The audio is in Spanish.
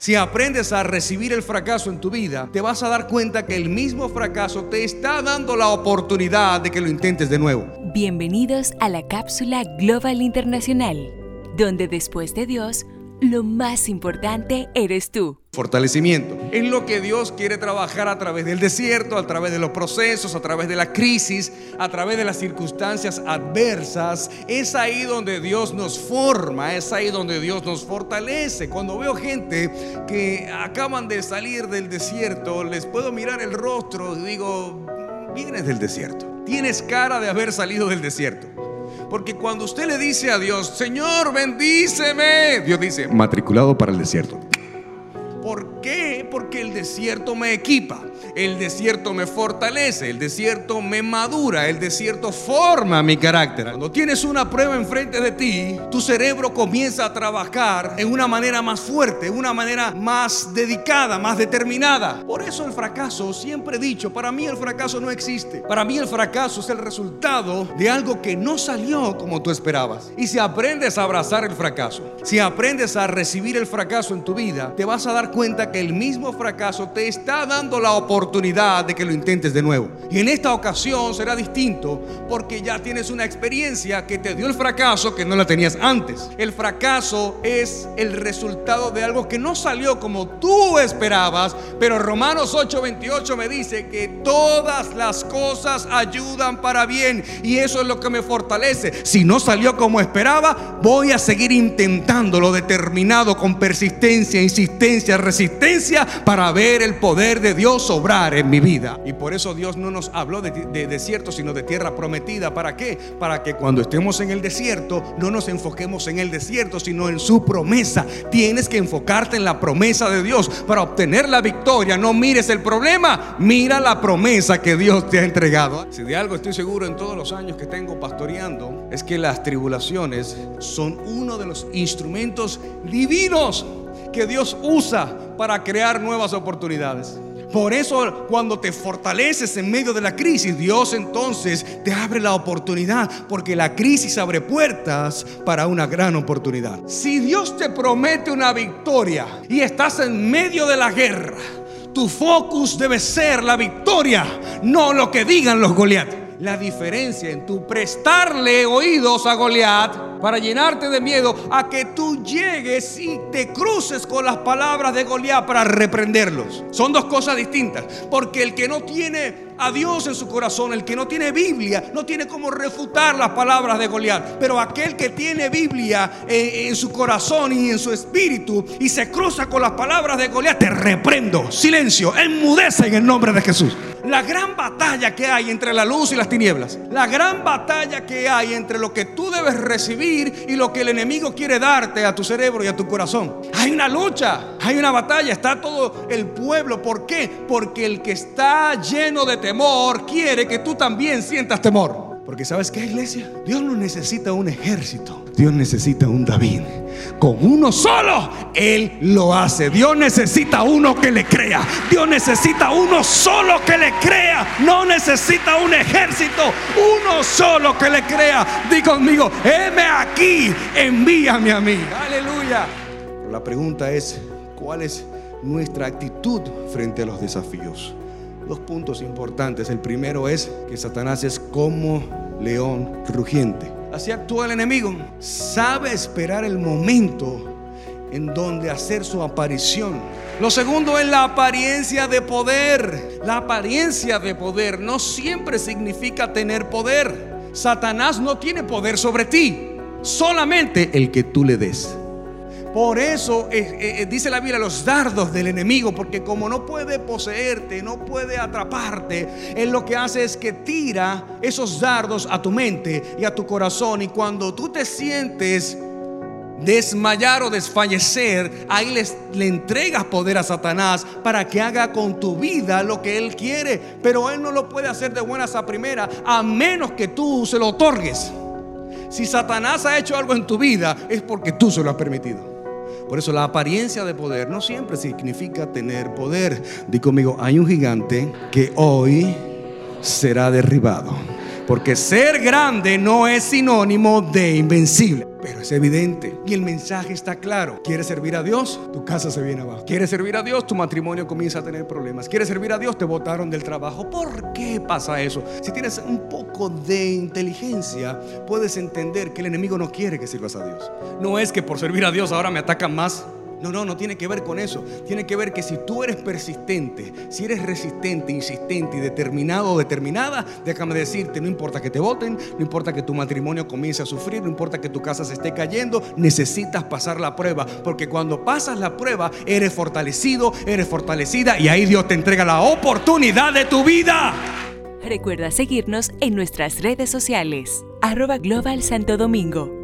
Si aprendes a recibir el fracaso en tu vida, te vas a dar cuenta que el mismo fracaso te está dando la oportunidad de que lo intentes de nuevo. Bienvenidos a la cápsula Global Internacional, donde después de Dios, lo más importante eres tú. Fortalecimiento. Es lo que Dios quiere trabajar a través del desierto, a través de los procesos, a través de la crisis, a través de las circunstancias adversas. Es ahí donde Dios nos forma, es ahí donde Dios nos fortalece. Cuando veo gente que acaban de salir del desierto, les puedo mirar el rostro y digo, vienes del desierto. Tienes cara de haber salido del desierto. Porque cuando usted le dice a Dios, Señor, bendíceme, Dios dice, matriculado para el desierto. ¿Por qué? Porque el desierto me equipa, el desierto me fortalece, el desierto me madura, el desierto forma mi carácter. Cuando tienes una prueba enfrente de ti, tu cerebro comienza a trabajar en una manera más fuerte, una manera más dedicada, más determinada. Por eso el fracaso, siempre he dicho, para mí el fracaso no existe. Para mí el fracaso es el resultado de algo que no salió como tú esperabas. Y si aprendes a abrazar el fracaso, si aprendes a recibir el fracaso en tu vida, te vas a dar cuenta que el mismo fracaso te está dando la oportunidad de que lo intentes de nuevo. Y en esta ocasión será distinto porque ya tienes una experiencia que te dio el fracaso que no la tenías antes. El fracaso es el resultado de algo que no salió como tú esperabas, pero Romanos 8:28 me dice que todas las cosas ayudan para bien y eso es lo que me fortalece. Si no salió como esperaba, voy a seguir intentándolo determinado con persistencia, insistencia, resistencia para ver el poder de Dios obrar en mi vida. Y por eso Dios no nos habló de, desierto, sino de tierra prometida. ¿Para qué? Para que cuando estemos en el desierto no nos enfoquemos en el desierto, sino en su promesa. Tienes que enfocarte en la promesa de Dios para obtener la victoria. No mires el problema, mira la promesa que Dios te ha entregado. Si de algo estoy seguro en todos los años que tengo pastoreando, es que las tribulaciones son uno de los instrumentos divinos que Dios usa para crear nuevas oportunidades. Por eso cuando te fortaleces en medio de la crisis, Dios entonces te abre la oportunidad, porque la crisis abre puertas para una gran oportunidad. Si Dios te promete una victoria y estás en medio de la guerra, tu focus debe ser la victoria, no lo que digan los Goliath la diferencia en tu prestarle oídos a Goliat para llenarte de miedo a que tú llegues y te cruces con las palabras de Goliat para reprenderlos. Son dos cosas distintas, porque el que no tiene a Dios en su corazón, el que no tiene Biblia, no tiene cómo refutar las palabras de Goliat. Pero aquel que tiene Biblia en, su corazón y en su espíritu y se cruza con las palabras de Goliat, te reprendo. Silencio, enmudece en el nombre de Jesús. La gran batalla que hay entre la luz y las tinieblas. La gran batalla que hay entre lo que tú debes recibir y lo que el enemigo quiere darte a tu cerebro y a tu corazón. Hay una lucha, hay una batalla, está todo el pueblo. ¿Por qué? Porque el que está lleno de temor quiere que tú también sientas temor. Porque sabes qué, iglesia? Dios no necesita un ejército. Dios necesita un David. Con uno solo, Él lo hace. Dios necesita uno que le crea. Dios necesita uno solo que le crea. No necesita un ejército. Uno solo que le crea. Di conmigo, heme aquí, envíame a mí. Aleluya. La pregunta es, ¿cuál es nuestra actitud frente a los desafíos? dos puntos importantes. El primero es que Satanás es como león rugiente. Así actúa el enemigo. Sabe esperar el momento en donde hacer su aparición. Lo segundo es la apariencia de poder. La apariencia de poder no siempre significa tener poder. Satanás no tiene poder sobre ti, solamente el que tú le des. Por eso eh, eh, dice la Biblia los dardos del enemigo, porque como no puede poseerte, no puede atraparte, él lo que hace es que tira esos dardos a tu mente y a tu corazón. Y cuando tú te sientes desmayar o desfallecer, ahí les, le entregas poder a Satanás para que haga con tu vida lo que él quiere. Pero él no lo puede hacer de buenas a primera, a menos que tú se lo otorgues. Si Satanás ha hecho algo en tu vida, es porque tú se lo has permitido. Por eso la apariencia de poder no siempre significa tener poder. Di conmigo, hay un gigante que hoy será derribado. Porque ser grande no es sinónimo de invencible. Pero es evidente. Y el mensaje está claro. ¿Quieres servir a Dios? Tu casa se viene abajo. ¿Quieres servir a Dios? Tu matrimonio comienza a tener problemas. ¿Quieres servir a Dios? Te botaron del trabajo. ¿Por qué pasa eso? Si tienes un poco de inteligencia, puedes entender que el enemigo no quiere que sirvas a Dios. No es que por servir a Dios ahora me atacan más. No, no, no tiene que ver con eso. Tiene que ver que si tú eres persistente, si eres resistente, insistente y determinado o determinada, déjame decirte, no importa que te voten, no importa que tu matrimonio comience a sufrir, no importa que tu casa se esté cayendo, necesitas pasar la prueba. Porque cuando pasas la prueba, eres fortalecido, eres fortalecida y ahí Dios te entrega la oportunidad de tu vida. Recuerda seguirnos en nuestras redes sociales, arroba Global Santo Domingo